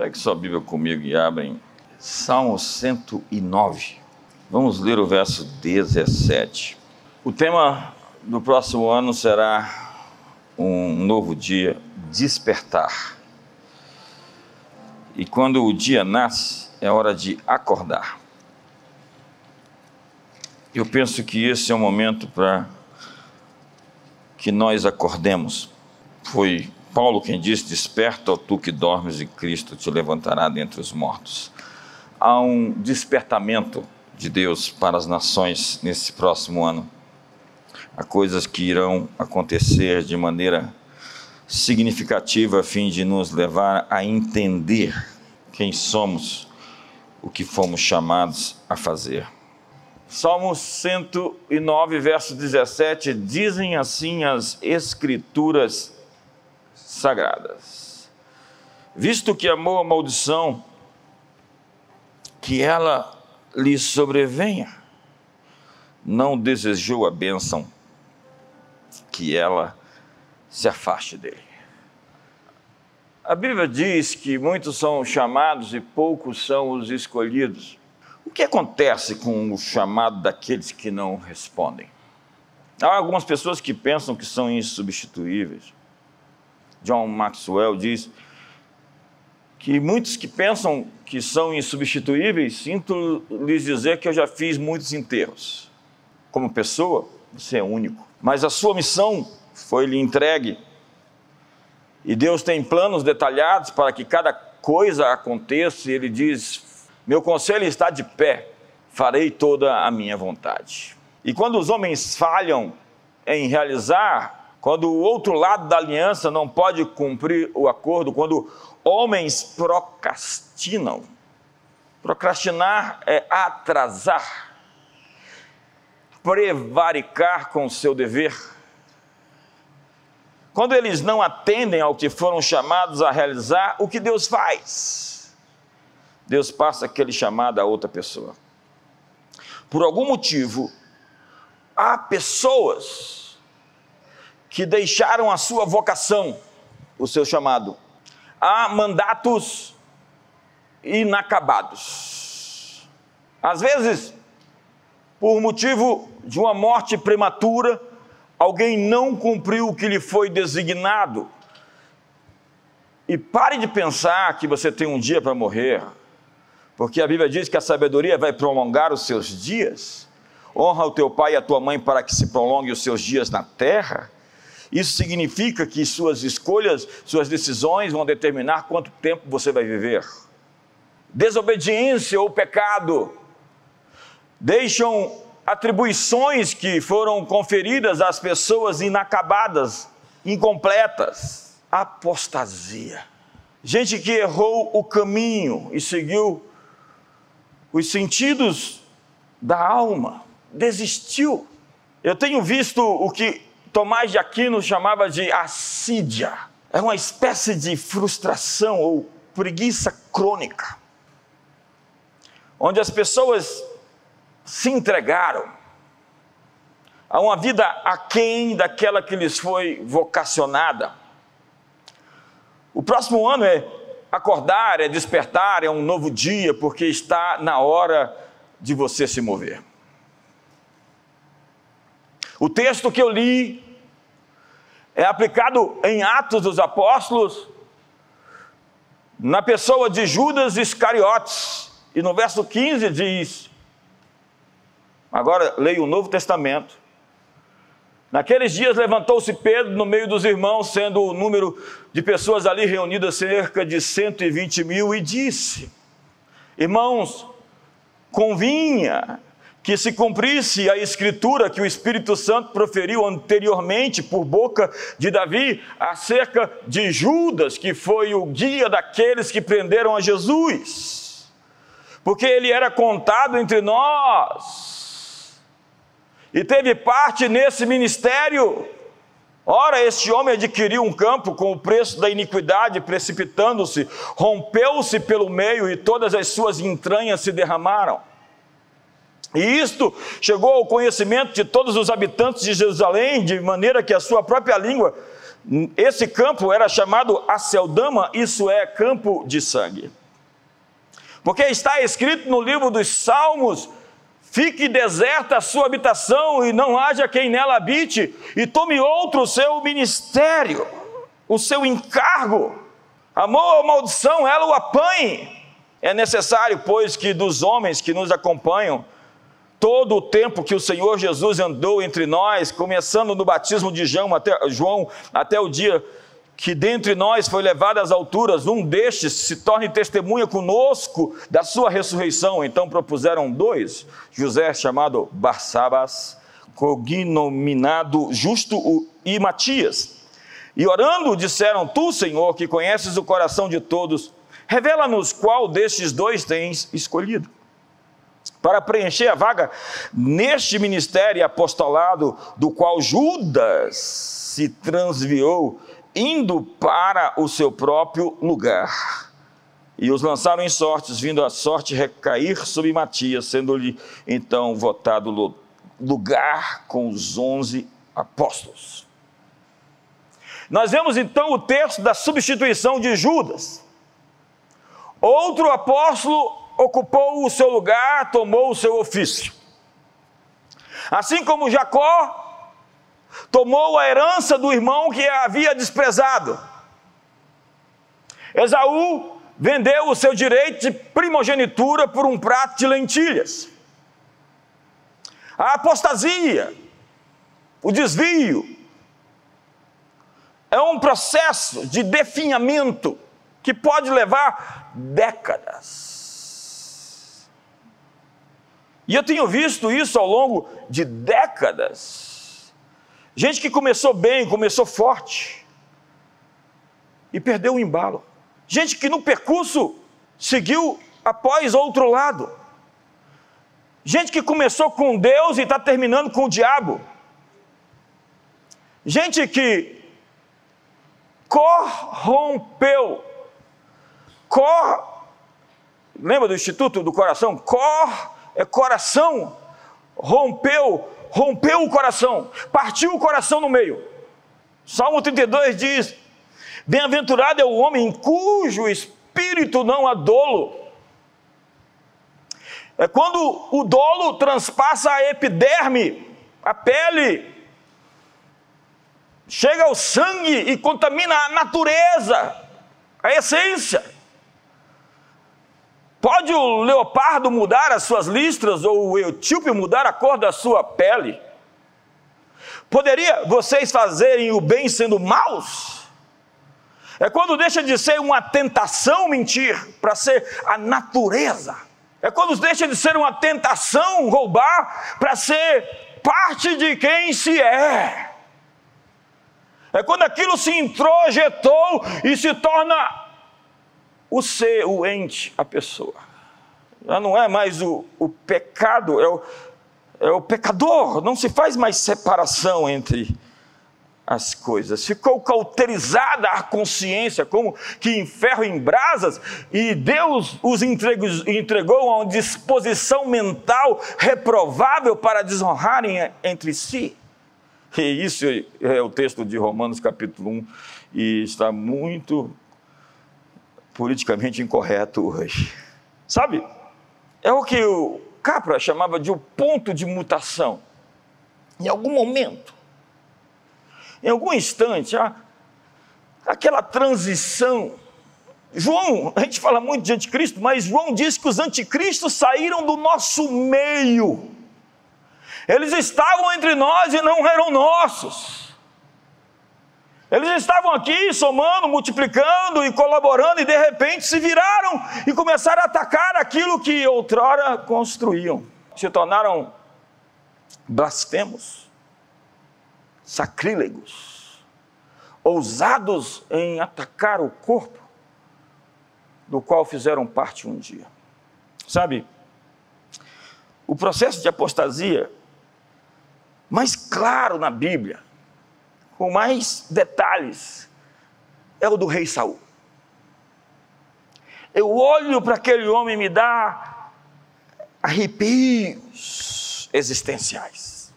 Pegue sua Bíblia comigo e abrem Salmo 109. Vamos ler o verso 17. O tema do próximo ano será um novo dia, despertar. E quando o dia nasce, é hora de acordar. Eu penso que esse é o momento para que nós acordemos. Foi Paulo quem disse: Desperta, ó tu que dormes, e Cristo te levantará dentre os mortos. Há um despertamento de Deus para as nações nesse próximo ano. Há coisas que irão acontecer de maneira significativa a fim de nos levar a entender quem somos, o que fomos chamados a fazer. Salmo 109, verso 17, dizem assim as Escrituras sagradas. Visto que amou a maldição, que ela lhe sobrevenha, não desejou a bênção, que ela se afaste dele. A Bíblia diz que muitos são chamados e poucos são os escolhidos. O que acontece com o chamado daqueles que não respondem? Há algumas pessoas que pensam que são insubstituíveis. John Maxwell diz que muitos que pensam que são insubstituíveis, sinto lhes dizer que eu já fiz muitos enterros. Como pessoa, você é único. Mas a sua missão foi lhe entregue. E Deus tem planos detalhados para que cada coisa aconteça, e Ele diz: Meu conselho está de pé, farei toda a minha vontade. E quando os homens falham em realizar quando o outro lado da aliança não pode cumprir o acordo, quando homens procrastinam. Procrastinar é atrasar, prevaricar com o seu dever. Quando eles não atendem ao que foram chamados a realizar, o que Deus faz? Deus passa aquele chamado a outra pessoa. Por algum motivo, há pessoas que deixaram a sua vocação, o seu chamado. Há mandatos inacabados. Às vezes, por motivo de uma morte prematura, alguém não cumpriu o que lhe foi designado. E pare de pensar que você tem um dia para morrer, porque a Bíblia diz que a sabedoria vai prolongar os seus dias. Honra o teu pai e a tua mãe para que se prolongue os seus dias na terra. Isso significa que suas escolhas, suas decisões vão determinar quanto tempo você vai viver. Desobediência ou pecado deixam atribuições que foram conferidas às pessoas inacabadas, incompletas. Apostasia. Gente que errou o caminho e seguiu os sentidos da alma, desistiu. Eu tenho visto o que Tomás de Aquino chamava de assídia. É uma espécie de frustração ou preguiça crônica, onde as pessoas se entregaram a uma vida aquém daquela que lhes foi vocacionada. O próximo ano é acordar, é despertar, é um novo dia, porque está na hora de você se mover. O texto que eu li é aplicado em Atos dos Apóstolos, na pessoa de Judas Iscariotes, e no verso 15 diz: agora leio o Novo Testamento. Naqueles dias levantou-se Pedro no meio dos irmãos, sendo o número de pessoas ali reunidas cerca de 120 mil, e disse: Irmãos, convinha que se cumprisse a escritura que o Espírito Santo proferiu anteriormente por boca de Davi acerca de Judas, que foi o guia daqueles que prenderam a Jesus, porque ele era contado entre nós e teve parte nesse ministério. Ora, este homem adquiriu um campo com o preço da iniquidade, precipitando-se, rompeu-se pelo meio e todas as suas entranhas se derramaram. E isto chegou ao conhecimento de todos os habitantes de Jerusalém, de maneira que a sua própria língua Esse campo era chamado Aceldama, isso é campo de sangue. Porque está escrito no livro dos Salmos: fique deserta a sua habitação e não haja quem nela habite, e tome outro o seu ministério, o seu encargo. Amor ou maldição, ela o apanhe. É necessário, pois, que dos homens que nos acompanham, todo o tempo que o Senhor Jesus andou entre nós, começando no batismo de João até, João, até o dia que dentre nós foi levado às alturas, um destes se torne testemunha conosco da sua ressurreição. Então propuseram dois, José chamado Barsabas, cognominado Justo e Matias. E orando disseram, tu Senhor, que conheces o coração de todos, revela-nos qual destes dois tens escolhido para preencher a vaga neste ministério apostolado do qual Judas se transviou, indo para o seu próprio lugar. E os lançaram em sortes, vindo a sorte recair sobre Matias, sendo-lhe então votado lugar com os onze apóstolos. Nós vemos então o texto da substituição de Judas. Outro apóstolo ocupou o seu lugar, tomou o seu ofício. Assim como Jacó tomou a herança do irmão que havia desprezado. Esaú vendeu o seu direito de primogenitura por um prato de lentilhas. A apostasia, o desvio, é um processo de definhamento que pode levar décadas. E eu tenho visto isso ao longo de décadas. Gente que começou bem, começou forte e perdeu o embalo. Gente que no percurso seguiu após outro lado. Gente que começou com Deus e está terminando com o diabo. Gente que corrompeu. Cor, lembra do Instituto do Coração? Cor coração, rompeu, rompeu o coração, partiu o coração no meio. Salmo 32 diz: Bem-aventurado é o homem cujo espírito não há dolo. É quando o dolo transpassa a epiderme, a pele, chega ao sangue e contamina a natureza, a essência. Pode o leopardo mudar as suas listras ou o etíope mudar a cor da sua pele? Poderia vocês fazerem o bem sendo maus? É quando deixa de ser uma tentação mentir para ser a natureza. É quando deixa de ser uma tentação roubar para ser parte de quem se é. É quando aquilo se introjetou e se torna o ser, o ente, a pessoa. Já não é mais o, o pecado, é o, é o pecador. Não se faz mais separação entre as coisas. Ficou cauterizada a consciência, como que em ferro em brasas, e Deus os entregou, entregou a uma disposição mental reprovável para desonrarem entre si. E isso é o texto de Romanos capítulo 1, e está muito politicamente incorreto hoje. Sabe? É o que o Capra chamava de o ponto de mutação. Em algum momento, em algum instante, há aquela transição. João, a gente fala muito de anticristo, mas João diz que os anticristos saíram do nosso meio. Eles estavam entre nós e não eram nossos. Eles estavam aqui somando, multiplicando e colaborando, e de repente se viraram e começaram a atacar aquilo que outrora construíam. Se tornaram blasfemos, sacrílegos, ousados em atacar o corpo do qual fizeram parte um dia. Sabe, o processo de apostasia mais claro na Bíblia com mais detalhes, é o do rei Saul. Eu olho para aquele homem e me dá arrepios existenciais.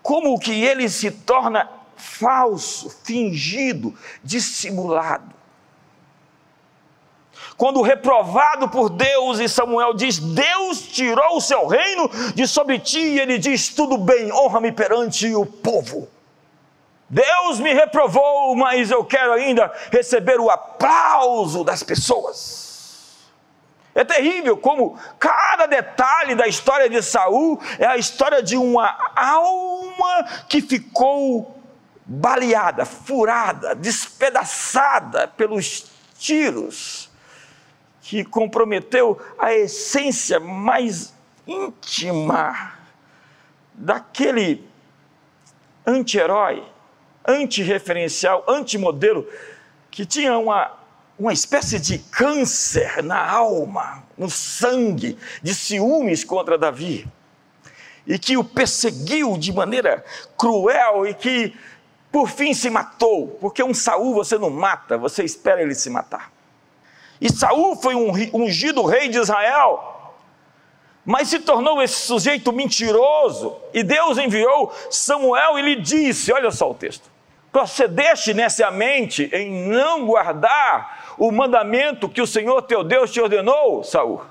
Como que ele se torna falso, fingido, dissimulado. Quando reprovado por Deus, e Samuel diz: Deus tirou o seu reino de sobre ti, e ele diz: Tudo bem, honra-me perante o povo. Deus me reprovou, mas eu quero ainda receber o aplauso das pessoas. É terrível como cada detalhe da história de Saul é a história de uma alma que ficou baleada, furada, despedaçada pelos tiros, que comprometeu a essência mais íntima daquele anti-herói, anti-referencial, anti-modelo, que tinha uma uma espécie de câncer na alma, no sangue, de ciúmes contra Davi, e que o perseguiu de maneira cruel e que por fim se matou, porque um Saul você não mata, você espera ele se matar. E Saul foi um ungido rei de Israel, mas se tornou esse sujeito mentiroso, e Deus enviou Samuel e lhe disse: olha só o texto procedeste nessa mente em não guardar o mandamento que o Senhor teu Deus te ordenou, Saul.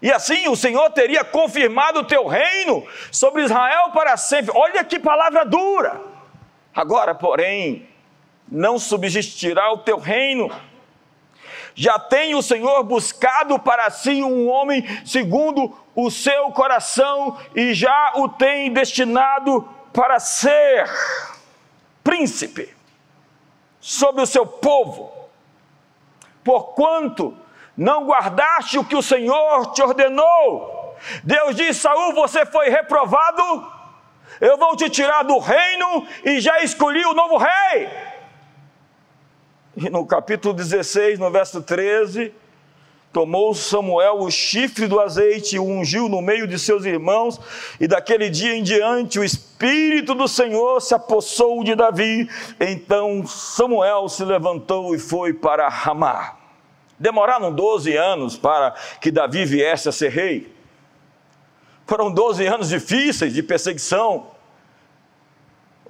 E assim o Senhor teria confirmado o teu reino sobre Israel para sempre. Olha que palavra dura. Agora, porém, não subsistirá o teu reino. Já tem o Senhor buscado para si um homem segundo o seu coração e já o tem destinado para ser príncipe sobre o seu povo, porquanto não guardaste o que o Senhor te ordenou. Deus disse: Saul, você foi reprovado, eu vou te tirar do reino e já escolhi o novo rei. E no capítulo 16, no verso 13, Tomou Samuel o chifre do azeite e o ungiu no meio de seus irmãos, e daquele dia em diante o Espírito do Senhor se apossou de Davi. Então Samuel se levantou e foi para Ramá. Demoraram 12 anos para que Davi viesse a ser rei. Foram 12 anos difíceis de perseguição,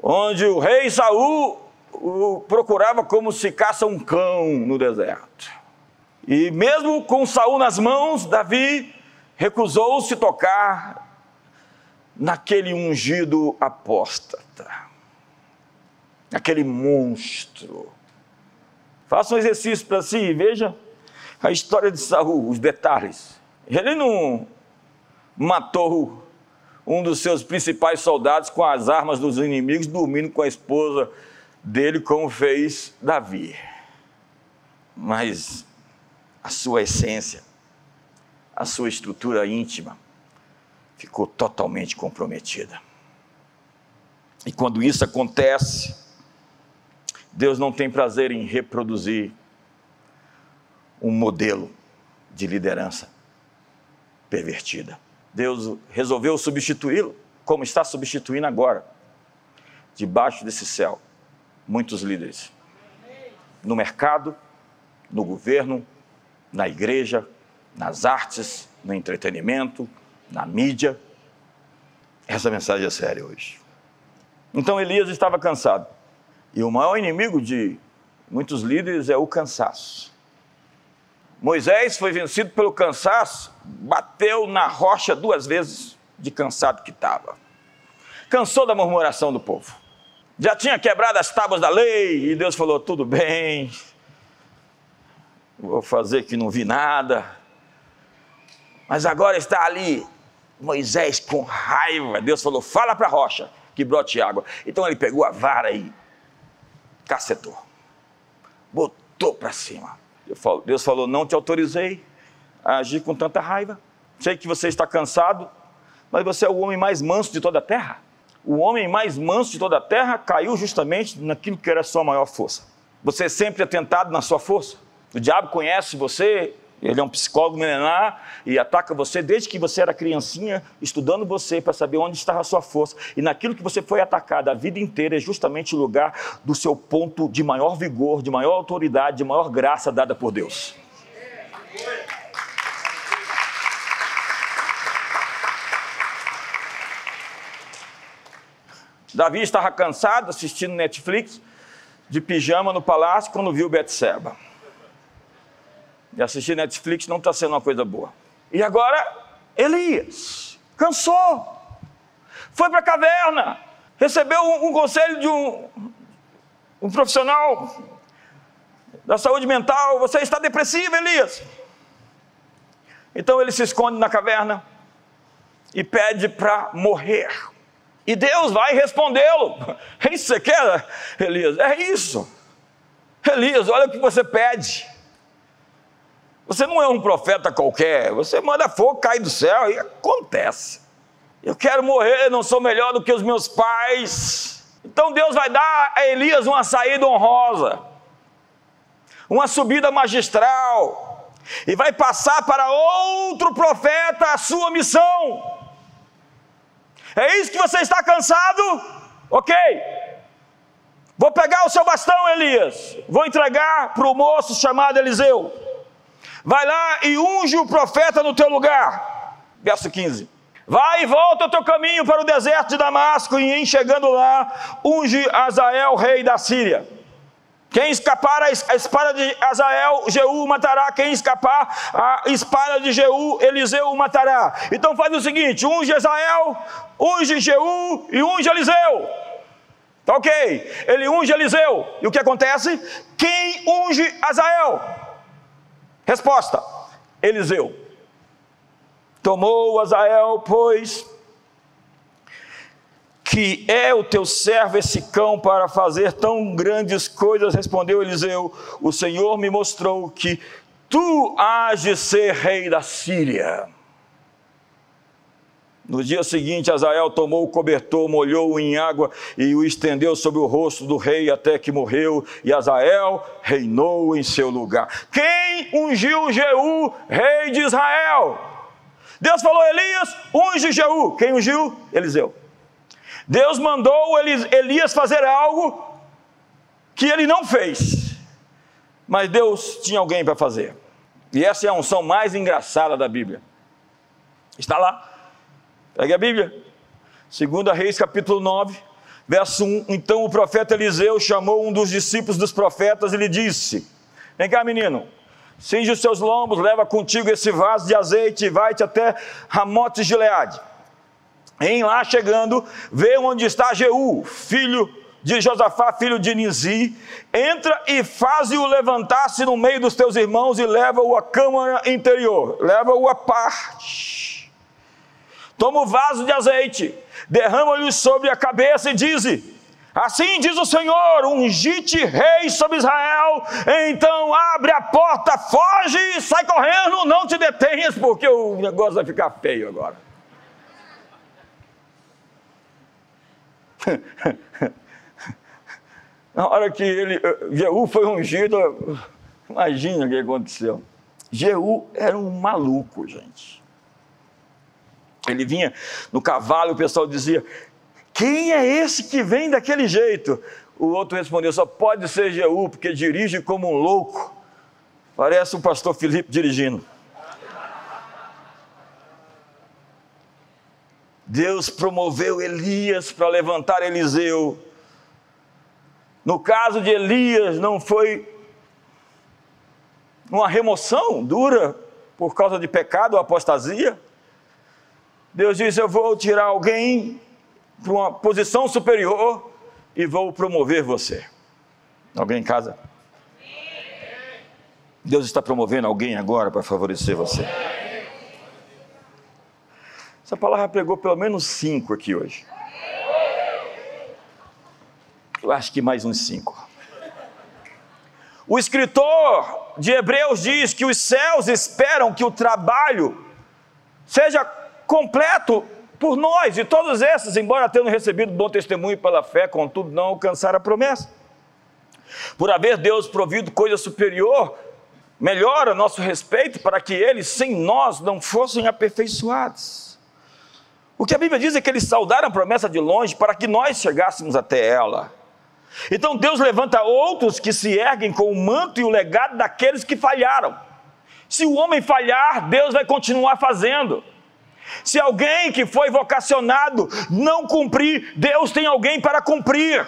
onde o rei Saul o procurava como se caça um cão no deserto. E mesmo com Saul nas mãos, Davi recusou-se tocar naquele ungido apóstata, naquele monstro. Faça um exercício para si e veja a história de Saul, os detalhes. Ele não matou um dos seus principais soldados com as armas dos inimigos, dormindo com a esposa dele, como fez Davi. Mas a sua essência, a sua estrutura íntima ficou totalmente comprometida. E quando isso acontece, Deus não tem prazer em reproduzir um modelo de liderança pervertida. Deus resolveu substituí-lo, como está substituindo agora, debaixo desse céu, muitos líderes. No mercado, no governo, na igreja, nas artes, no entretenimento, na mídia. Essa mensagem é séria hoje. Então Elias estava cansado. E o maior inimigo de muitos líderes é o cansaço. Moisés foi vencido pelo cansaço, bateu na rocha duas vezes de cansado que estava. Cansou da murmuração do povo. Já tinha quebrado as tábuas da lei e Deus falou: tudo bem, vou fazer que não vi nada. Mas agora está ali Moisés com raiva. Deus falou: fala para a rocha que brote água. Então ele pegou a vara e cacetou, botou para cima. Deus falou: não te autorizei a agir com tanta raiva. Sei que você está cansado, mas você é o homem mais manso de toda a terra. O homem mais manso de toda a terra caiu justamente naquilo que era a sua maior força. Você é sempre atentado na sua força. O diabo conhece você, ele é um psicólogo milenar e ataca você desde que você era criancinha, estudando você para saber onde estava a sua força. E naquilo que você foi atacado a vida inteira é justamente o lugar do seu ponto de maior vigor, de maior autoridade, de maior graça dada por Deus. Davi estava cansado assistindo Netflix, de pijama no palácio, quando viu Betseba. E assistir Netflix não está sendo uma coisa boa. E agora, Elias, cansou, foi para a caverna, recebeu um, um conselho de um, um profissional da saúde mental: você está depressivo, Elias. Então ele se esconde na caverna e pede para morrer. E Deus vai respondê-lo. É isso que você quer, Elias? É isso. Elias, olha o que você pede. Você não é um profeta qualquer, você manda fogo cair do céu e acontece. Eu quero morrer, não sou melhor do que os meus pais. Então Deus vai dar a Elias uma saída honrosa, uma subida magistral, e vai passar para outro profeta a sua missão. É isso que você está cansado? Ok. Vou pegar o seu bastão, Elias. Vou entregar para o moço chamado Eliseu. Vai lá e unge o profeta no teu lugar. Verso 15. Vai e volta o teu caminho para o deserto de Damasco, e em chegando lá, unge Azael, rei da Síria. Quem escapar a espada de Azael, Jeú matará. Quem escapar a espada de Jeú, Eliseu matará. Então faz o seguinte: unge Azael, unge Jeú e unge Eliseu. Tá ok? Ele unge Eliseu. E o que acontece? Quem unge Azael? Resposta: Eliseu. Tomou Azael, pois, que é o teu servo esse cão para fazer tão grandes coisas? Respondeu Eliseu: O Senhor me mostrou que tu has de ser rei da Síria. No dia seguinte, Azael tomou o cobertor, molhou-o em água e o estendeu sobre o rosto do rei até que morreu, e Azael reinou em seu lugar. Quem ungiu Jeú, rei de Israel? Deus falou: Elias, unge Jeú. Quem ungiu? Eliseu. Deus mandou Elias fazer algo que ele não fez, mas Deus tinha alguém para fazer. E essa é a unção mais engraçada da Bíblia. Está lá. Pegue a Bíblia. 2 Reis, capítulo 9, verso 1. Então o profeta Eliseu chamou um dos discípulos dos profetas e lhe disse: Vem cá, menino. Cinge os seus lombos, leva contigo esse vaso de azeite e vai-te até Ramotes de Leade em lá chegando, vê onde está Jeú, filho de Josafá, filho de Nizi, entra e faz-o levantar-se no meio dos teus irmãos e leva-o à câmara interior, leva-o à parte. Toma o vaso de azeite, derrama-lhe sobre a cabeça e diz: Assim diz o Senhor: ungite rei sobre Israel, então abre a porta, foge, sai correndo, não te detenhas, porque o negócio vai ficar feio agora. Na hora que ele, eh, Jeú foi ungido, imagina o que aconteceu. Jeú era um maluco, gente. Ele vinha no cavalo, o pessoal dizia: Quem é esse que vem daquele jeito? O outro respondeu: Só pode ser Jeú, porque dirige como um louco. Parece o pastor Felipe dirigindo. Deus promoveu Elias para levantar Eliseu. No caso de Elias, não foi uma remoção dura por causa de pecado ou apostasia. Deus disse: Eu vou tirar alguém para uma posição superior e vou promover você. Alguém em casa? Deus está promovendo alguém agora para favorecer você. Essa palavra pregou pelo menos cinco aqui hoje. Eu acho que mais uns cinco. O escritor de Hebreus diz que os céus esperam que o trabalho seja completo por nós, e todos esses, embora tendo recebido bom testemunho pela fé, contudo não alcançaram a promessa. Por haver Deus provido coisa superior, melhor a nosso respeito, para que eles, sem nós, não fossem aperfeiçoados. O que a Bíblia diz é que eles saudaram a promessa de longe para que nós chegássemos até ela. Então Deus levanta outros que se erguem com o manto e o legado daqueles que falharam. Se o homem falhar, Deus vai continuar fazendo. Se alguém que foi vocacionado não cumprir, Deus tem alguém para cumprir.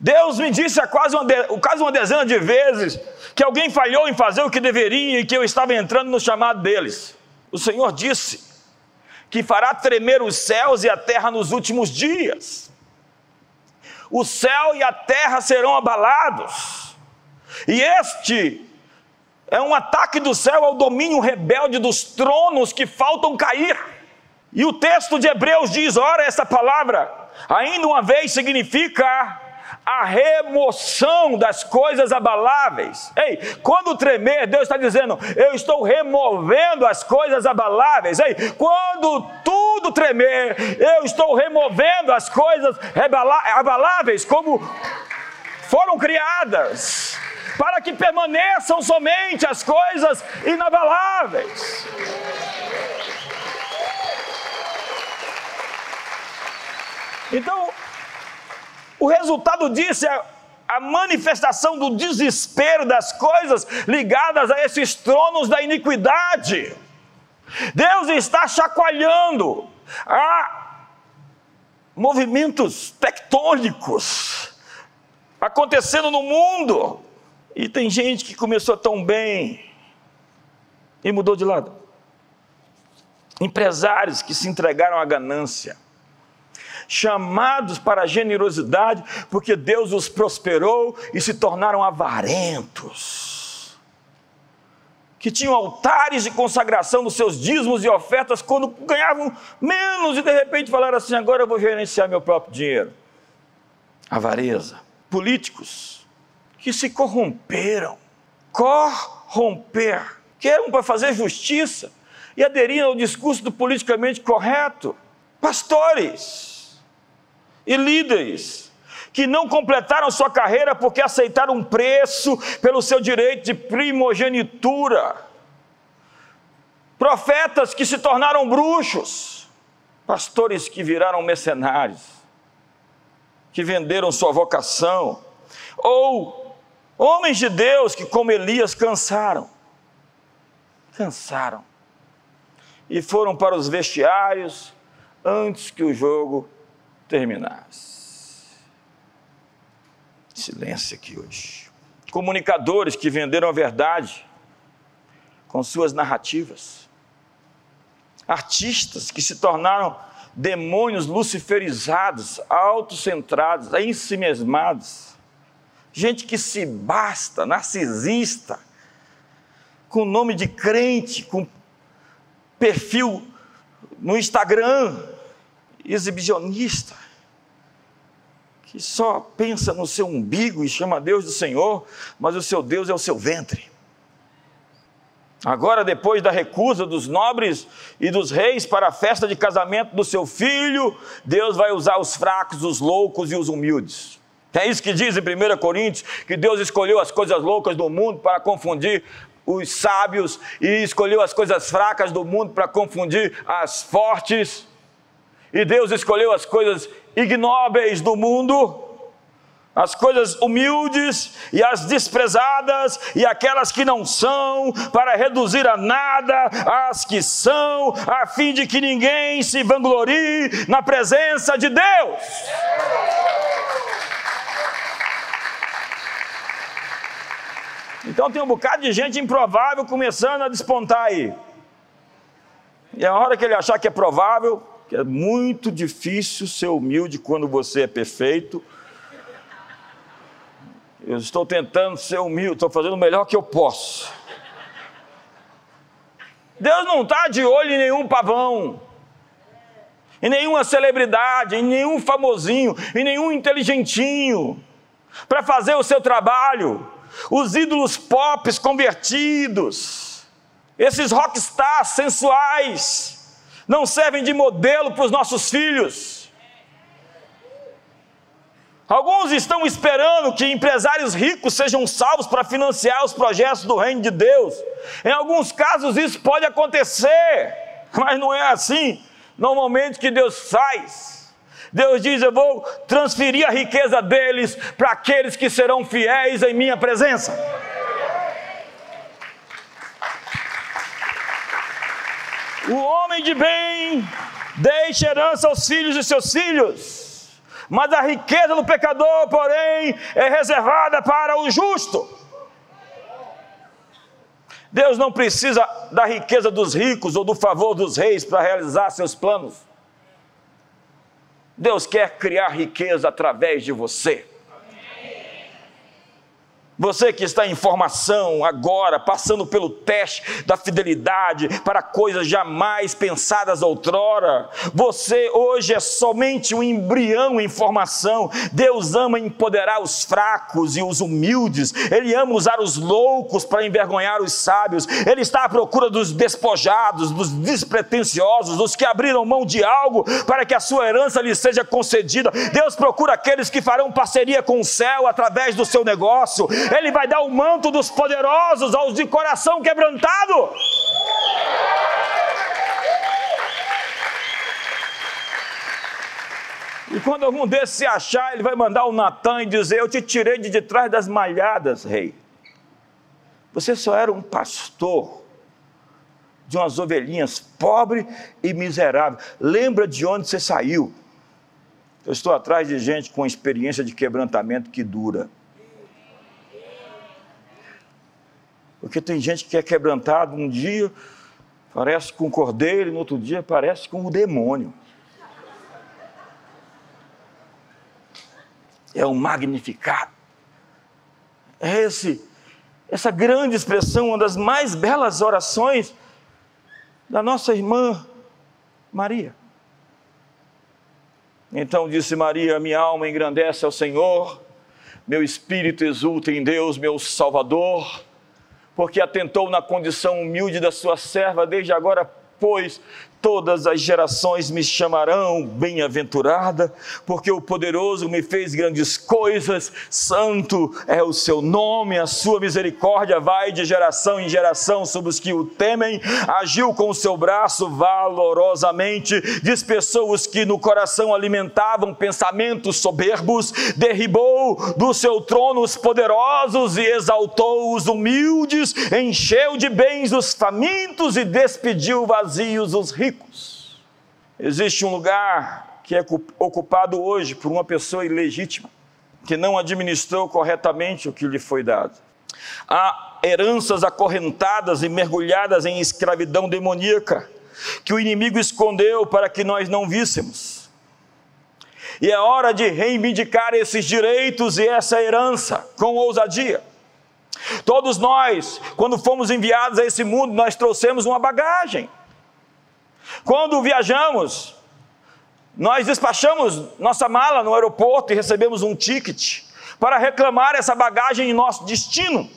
Deus me disse há quase uma, de, quase uma dezena de vezes que alguém falhou em fazer o que deveria e que eu estava entrando no chamado deles. O Senhor disse que fará tremer os céus e a terra nos últimos dias. O céu e a terra serão abalados. E este é um ataque do céu ao domínio rebelde dos tronos que faltam cair. E o texto de Hebreus diz: ora, essa palavra, ainda uma vez significa a remoção das coisas abaláveis. Ei, quando tremer, Deus está dizendo: Eu estou removendo as coisas abaláveis. Ei, quando tudo tremer, eu estou removendo as coisas abaláveis como foram criadas, para que permaneçam somente as coisas inabaláveis. Então, o resultado disso é a manifestação do desespero das coisas ligadas a esses tronos da iniquidade. Deus está chacoalhando há movimentos tectônicos acontecendo no mundo. E tem gente que começou tão bem e mudou de lado. Empresários que se entregaram à ganância chamados para a generosidade, porque Deus os prosperou e se tornaram avarentos. Que tinham altares de consagração dos seus dízimos e ofertas quando ganhavam menos e de repente falaram assim: agora eu vou gerenciar meu próprio dinheiro. Avareza. Políticos que se corromperam, corromper, que eram para fazer justiça e aderiram ao discurso do politicamente correto. Pastores e líderes que não completaram sua carreira porque aceitaram um preço pelo seu direito de primogenitura. Profetas que se tornaram bruxos, pastores que viraram mercenários, que venderam sua vocação, ou homens de Deus que, como Elias, cansaram. Cansaram. E foram para os vestiários antes que o jogo terminasse. Silêncio aqui hoje. Comunicadores que venderam a verdade com suas narrativas. Artistas que se tornaram demônios luciferizados, autocentrados, ensimesmados. Gente que se basta, narcisista, com nome de crente, com perfil no Instagram, exibicionista, que só pensa no seu umbigo e chama Deus de Senhor, mas o seu Deus é o seu ventre. Agora, depois da recusa dos nobres e dos reis para a festa de casamento do seu filho, Deus vai usar os fracos, os loucos e os humildes. É isso que diz em 1 Coríntios, que Deus escolheu as coisas loucas do mundo para confundir os sábios e escolheu as coisas fracas do mundo para confundir as fortes. E Deus escolheu as coisas ignóbeis do mundo, as coisas humildes e as desprezadas e aquelas que não são, para reduzir a nada as que são, a fim de que ninguém se vanglorie na presença de Deus. Então tem um bocado de gente improvável começando a despontar aí. E a hora que ele achar que é provável, que é muito difícil ser humilde quando você é perfeito. Eu estou tentando ser humilde, estou fazendo o melhor que eu posso. Deus não está de olho em nenhum pavão, em nenhuma celebridade, em nenhum famosinho, em nenhum inteligentinho, para fazer o seu trabalho. Os ídolos pop convertidos, esses rockstars sensuais, não servem de modelo para os nossos filhos. Alguns estão esperando que empresários ricos sejam salvos para financiar os projetos do reino de Deus. Em alguns casos isso pode acontecer, mas não é assim normalmente que Deus faz. Deus diz: Eu vou transferir a riqueza deles para aqueles que serão fiéis em minha presença. O homem de bem deixa herança aos filhos de seus filhos, mas a riqueza do pecador, porém, é reservada para o justo. Deus não precisa da riqueza dos ricos ou do favor dos reis para realizar seus planos. Deus quer criar riqueza através de você. Você que está em formação agora, passando pelo teste da fidelidade para coisas jamais pensadas outrora, você hoje é somente um embrião em formação. Deus ama empoderar os fracos e os humildes, Ele ama usar os loucos para envergonhar os sábios, Ele está à procura dos despojados, dos despretensiosos, dos que abriram mão de algo para que a sua herança lhe seja concedida. Deus procura aqueles que farão parceria com o céu através do seu negócio ele vai dar o manto dos poderosos aos de coração quebrantado. E quando algum desses se achar, ele vai mandar o Natan e dizer: Eu te tirei de detrás das malhadas, rei. Você só era um pastor de umas ovelhinhas pobre e miserável. Lembra de onde você saiu. Eu estou atrás de gente com experiência de quebrantamento que dura. Porque tem gente que é quebrantado um dia, parece com o cordeiro, e no outro dia parece com o demônio. É o magnificado. É esse, essa grande expressão, uma das mais belas orações da nossa irmã Maria. Então disse Maria: Minha alma engrandece ao Senhor, meu espírito exulta em Deus, meu Salvador porque atentou na condição humilde da sua serva, desde agora, pois, todas as gerações me chamarão bem-aventurada, porque o poderoso me fez grandes coisas, santo é o seu nome, a sua misericórdia vai de geração em geração sobre os que o temem, agiu com o seu braço valorosamente, dispersou os que no coração alimentavam pensamentos soberbos, derribou do seu trono os poderosos e exaltou os humildes, encheu de bens os famintos e despediu vazios os ricos. Existe um lugar que é ocupado hoje por uma pessoa ilegítima, que não administrou corretamente o que lhe foi dado. Há heranças acorrentadas e mergulhadas em escravidão demoníaca, que o inimigo escondeu para que nós não víssemos. E é hora de reivindicar esses direitos e essa herança com ousadia. Todos nós, quando fomos enviados a esse mundo, nós trouxemos uma bagagem. Quando viajamos, nós despachamos nossa mala no aeroporto e recebemos um ticket para reclamar essa bagagem em nosso destino.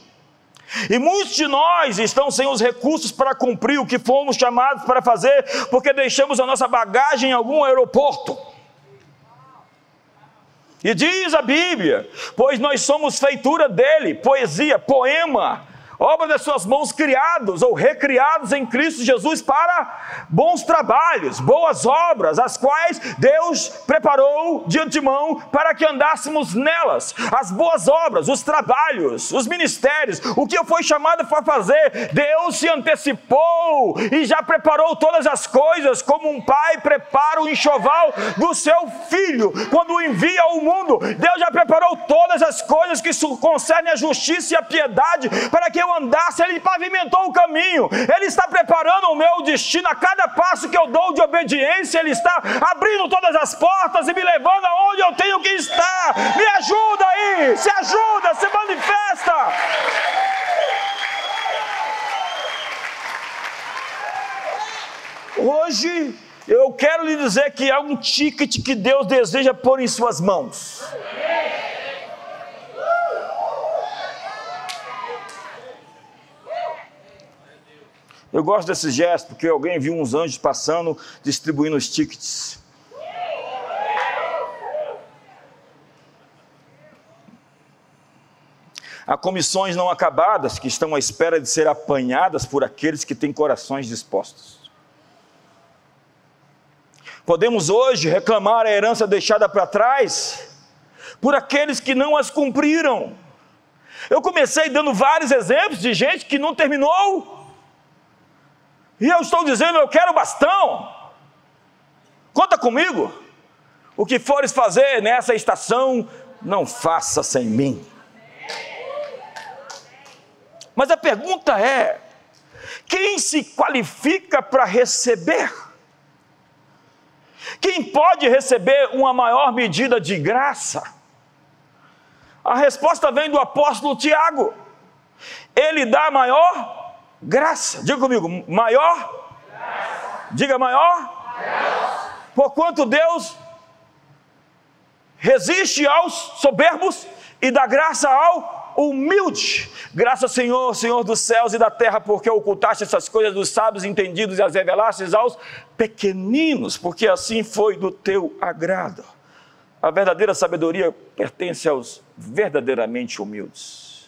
E muitos de nós estão sem os recursos para cumprir o que fomos chamados para fazer, porque deixamos a nossa bagagem em algum aeroporto. E diz a Bíblia: pois nós somos feitura dele, poesia, poema, obra das suas mãos criados ou recriados em Cristo Jesus para bons trabalhos, boas obras, as quais Deus preparou de antemão para que andássemos nelas. As boas obras, os trabalhos, os ministérios, o que eu fui chamado para fazer, Deus se antecipou e já preparou todas as coisas, como um pai prepara o enxoval do seu filho quando o envia ao mundo. Deus já preparou todas as coisas que concernem a justiça e a piedade para que eu andasse, Ele pavimentou o caminho, Ele está preparando o meu destino a cada passo que eu dou de obediência, Ele está abrindo todas as portas e me levando aonde eu tenho que estar. Me ajuda aí, se ajuda, se manifesta. Hoje eu quero lhe dizer que há um ticket que Deus deseja pôr em suas mãos. Eu gosto desse gesto porque alguém viu uns anjos passando, distribuindo os tickets. Há comissões não acabadas que estão à espera de ser apanhadas por aqueles que têm corações dispostos. Podemos hoje reclamar a herança deixada para trás por aqueles que não as cumpriram. Eu comecei dando vários exemplos de gente que não terminou E eu estou dizendo, eu quero bastão. Conta comigo. O que fores fazer nessa estação, não faça sem mim. Mas a pergunta é: quem se qualifica para receber? Quem pode receber uma maior medida de graça? A resposta vem do apóstolo Tiago. Ele dá maior graça. Diga comigo, maior? Graça. Diga maior? Graça. Porquanto Deus resiste aos soberbos e dá graça ao humilde. Graças, Senhor, Senhor dos céus e da terra, porque ocultaste essas coisas dos sábios entendidos e as revelastes aos pequeninos, porque assim foi do teu agrado. A verdadeira sabedoria pertence aos verdadeiramente humildes.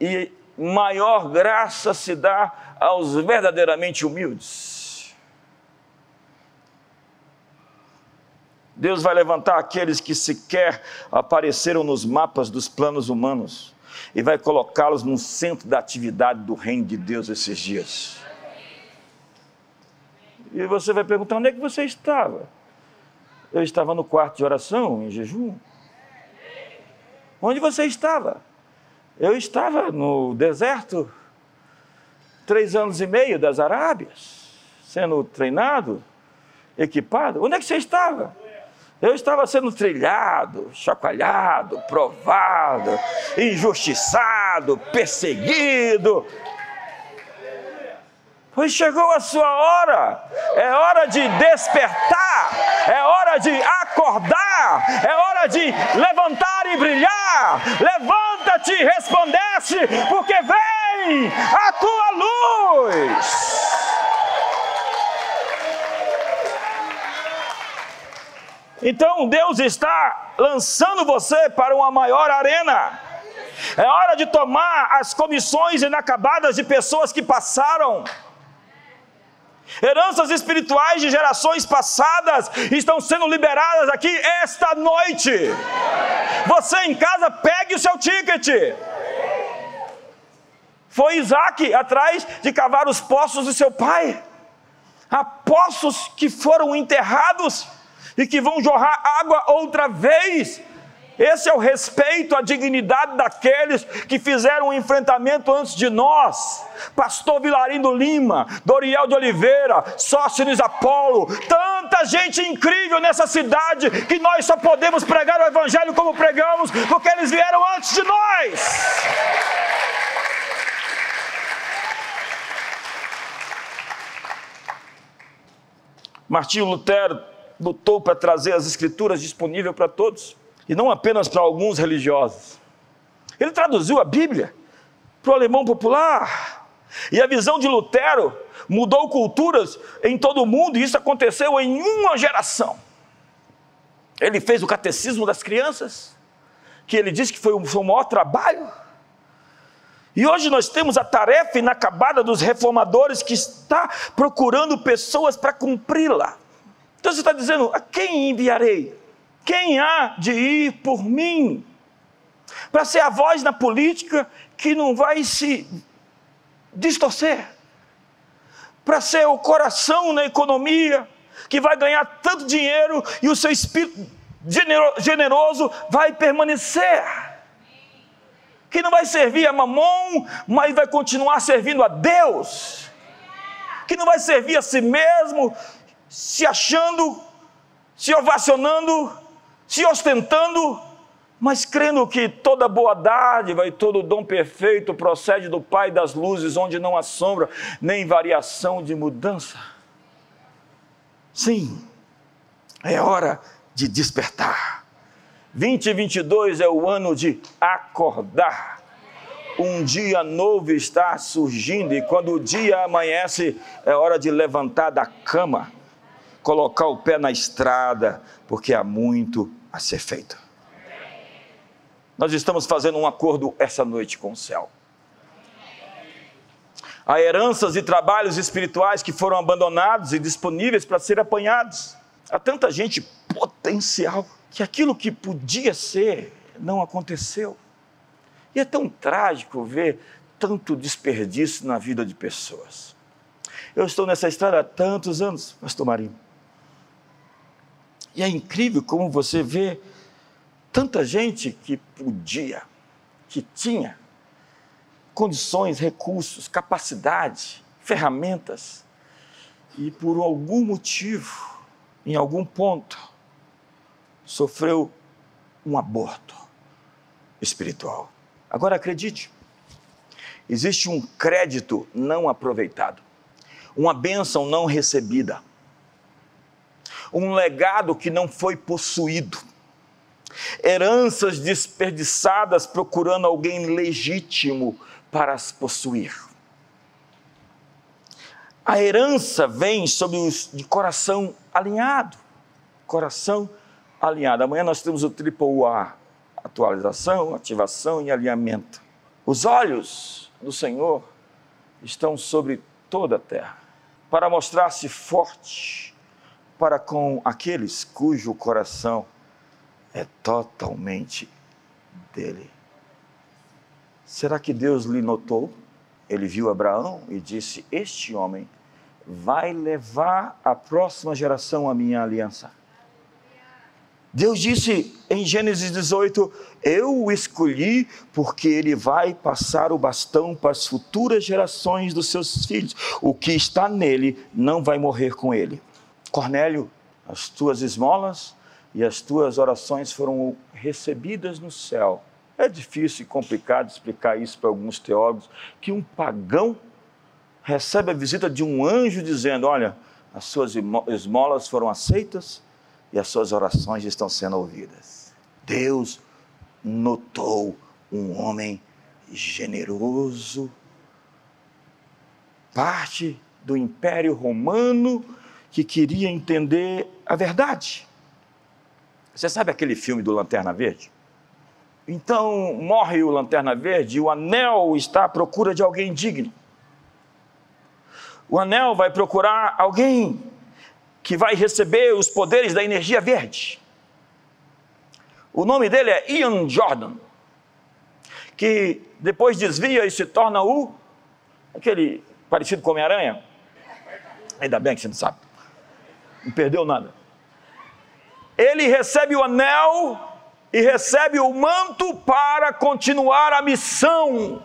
E maior graça se dá aos verdadeiramente humildes. Deus vai levantar aqueles que sequer apareceram nos mapas dos planos humanos e vai colocá-los no centro da atividade do reino de Deus esses dias. E você vai perguntar: onde é que você estava? Eu estava no quarto de oração, em jejum. Onde você estava? Eu estava no deserto, três anos e meio das Arábias, sendo treinado, equipado. Onde é que você estava? Eu estava sendo trilhado, chacoalhado, provado, injustiçado, perseguido. Pois chegou a sua hora, é hora de despertar, é hora de acordar, é hora de levantar e brilhar. Levanta-te e resplandece, porque vem a tua luz. Então Deus está lançando você para uma maior arena. É hora de tomar as comissões inacabadas de pessoas que passaram. Heranças espirituais de gerações passadas estão sendo liberadas aqui esta noite. Você em casa, pegue o seu ticket. Foi Isaac atrás de cavar os poços do seu pai. Há poços que foram enterrados e que vão jorrar água outra vez. Esse é o respeito à dignidade daqueles que fizeram o um enfrentamento antes de nós. Pastor Vilarindo Lima, Doriel de Oliveira, Sócines Apolo, tanta gente incrível nessa cidade que nós só podemos pregar o Evangelho como pregamos, porque eles vieram antes de nós. Martinho Lutero lutou para trazer as escrituras disponíveis para todos, e não apenas para alguns religiosos. Ele traduziu a Bíblia para o alemão popular. E a visão de Lutero mudou culturas em todo o mundo, e isso aconteceu em uma geração. Ele fez o catecismo das crianças, que ele disse que foi o, o maior trabalho. E hoje nós temos a tarefa inacabada dos reformadores que está procurando pessoas para cumpri-la. Então você está dizendo: a quem enviarei? Quem há de ir por mim? Para ser a voz na política que não vai se distorcer. Para ser o coração na economia que vai ganhar tanto dinheiro e o seu espírito generoso vai permanecer. Que não vai servir a mamon, mas vai continuar servindo a Deus. Que não vai servir a si mesmo, se achando, se ovacionando, se ostentando, mas crendo que toda boa dádiva e todo dom perfeito procede do Pai das luzes, onde não há sombra nem variação de mudança. Sim, é hora de despertar. 2022 é o ano de acordar. Um dia novo está surgindo e quando o dia amanhece, é hora de levantar da cama colocar o pé na estrada, porque há muito a ser feito. Nós estamos fazendo um acordo essa noite com o céu. Há heranças e trabalhos espirituais que foram abandonados e disponíveis para ser apanhados. Há tanta gente potencial que aquilo que podia ser não aconteceu. E é tão trágico ver tanto desperdício na vida de pessoas. Eu estou nessa estrada há tantos anos, pastor Marinho. E é incrível como você vê tanta gente que podia, que tinha condições, recursos, capacidade, ferramentas, e por algum motivo, em algum ponto, sofreu um aborto espiritual. Agora acredite, existe um crédito não aproveitado, uma bênção não recebida, um legado que não foi possuído, heranças desperdiçadas procurando alguém legítimo para as possuir. A herança vem sobre os de coração alinhado, coração alinhado. Amanhã nós temos o triple A, atualização, ativação e alinhamento. Os olhos do Senhor estão sobre toda a terra, para mostrar-se forte para com aqueles cujo coração é totalmente dele. Será que Deus lhe notou? Ele viu Abraão e disse: Este homem vai levar a próxima geração a minha aliança. Deus disse em Gênesis 18: Eu o escolhi porque ele vai passar o bastão para as futuras gerações dos seus filhos. O que está nele não vai morrer com ele. Cornélio, as tuas esmolas e as tuas orações foram recebidas no céu. É difícil e complicado explicar isso para alguns teólogos, que um pagão recebe a visita de um anjo dizendo: Olha, as suas esmolas foram aceitas e as suas orações estão sendo ouvidas. Deus notou um homem generoso, parte do Império Romano que queria entender a verdade. Você sabe aquele filme do Lanterna Verde? Então morre o Lanterna Verde e o anel está à procura de alguém digno. O anel vai procurar alguém que vai receber os poderes da energia verde. O nome dele é Ian Jordan, que depois desvia e se torna o aquele parecido com Homem-Aranha. Ainda bem que você não sabe. Não perdeu nada. Ele recebe o anel e recebe o manto para continuar a missão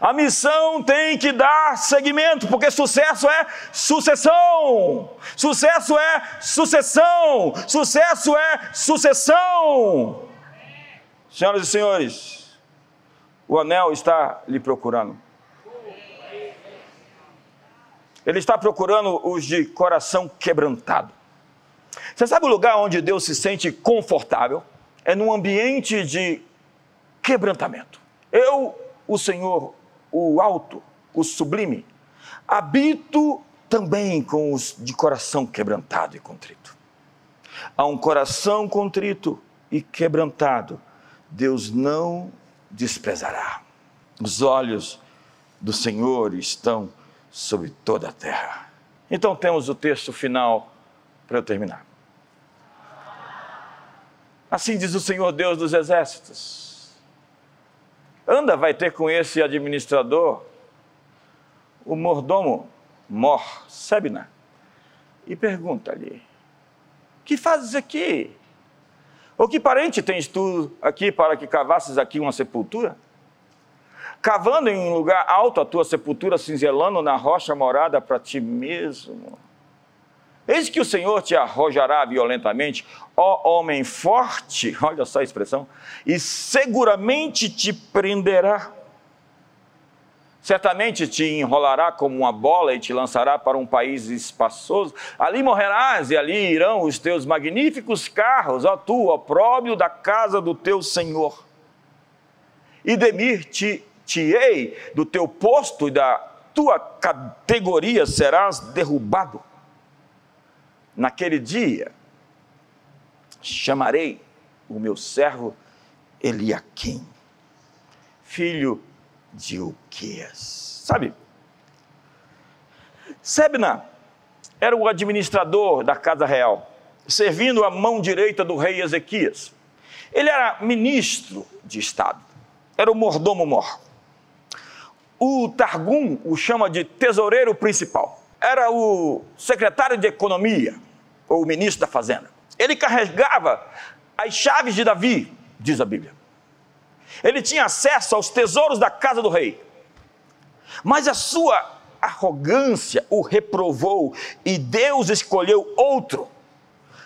a missão tem que dar seguimento, porque sucesso é sucessão. Sucesso é sucessão. Sucesso é sucessão. Senhoras e senhores, o anel está lhe procurando. Ele está procurando os de coração quebrantado. Você sabe o lugar onde Deus se sente confortável? É num ambiente de quebrantamento. Eu o Senhor, o alto, o sublime, habito também com os de coração quebrantado e contrito. A um coração contrito e quebrantado, Deus não desprezará. Os olhos do Senhor estão sobre toda a terra. Então temos o texto final para eu terminar. Assim diz o Senhor Deus dos exércitos Anda, vai ter com esse administrador, o mordomo Mor Sebna, e pergunta-lhe: Que fazes aqui? Ou que parente tens tu aqui para que cavasses aqui uma sepultura? Cavando em um lugar alto a tua sepultura, cinzelando na rocha morada para ti mesmo. Eis que o Senhor te arrojará violentamente, ó homem forte, olha só a expressão, e seguramente te prenderá. Certamente te enrolará como uma bola e te lançará para um país espaçoso. Ali morrerás e ali irão os teus magníficos carros, ó tu, opróbrio da casa do teu Senhor. E demir-te-ei do teu posto e da tua categoria serás derrubado Naquele dia, chamarei o meu servo Eliaquim, filho de Uquias. Sabe? Sebna era o administrador da casa real, servindo a mão direita do rei Ezequias. Ele era ministro de Estado, era o mordomo mor. O Targum o chama de tesoureiro principal. era o secretário de Economia, ou o ministro da Fazenda. Ele carregava as chaves de Davi, diz a Bíblia. Ele tinha acesso aos tesouros da casa do rei. Mas a sua arrogância o reprovou e Deus escolheu outro.